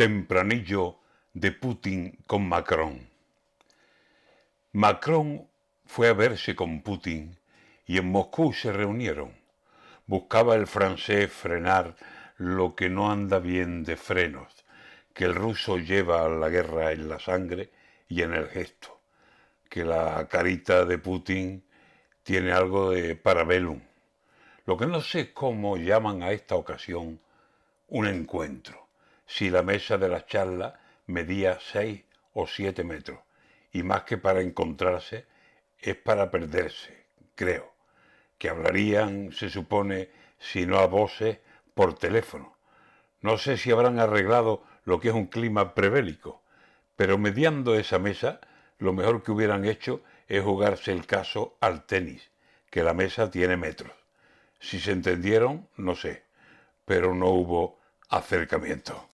tempranillo de Putin con Macron. Macron fue a verse con Putin y en Moscú se reunieron. Buscaba el francés frenar lo que no anda bien de frenos, que el ruso lleva la guerra en la sangre y en el gesto, que la carita de Putin tiene algo de parabellum. Lo que no sé cómo llaman a esta ocasión un encuentro si la mesa de la charla medía seis o siete metros, y más que para encontrarse, es para perderse, creo, que hablarían, se supone, si no a voces, por teléfono. No sé si habrán arreglado lo que es un clima prebélico, pero mediando esa mesa, lo mejor que hubieran hecho es jugarse el caso al tenis, que la mesa tiene metros. Si se entendieron, no sé, pero no hubo acercamiento.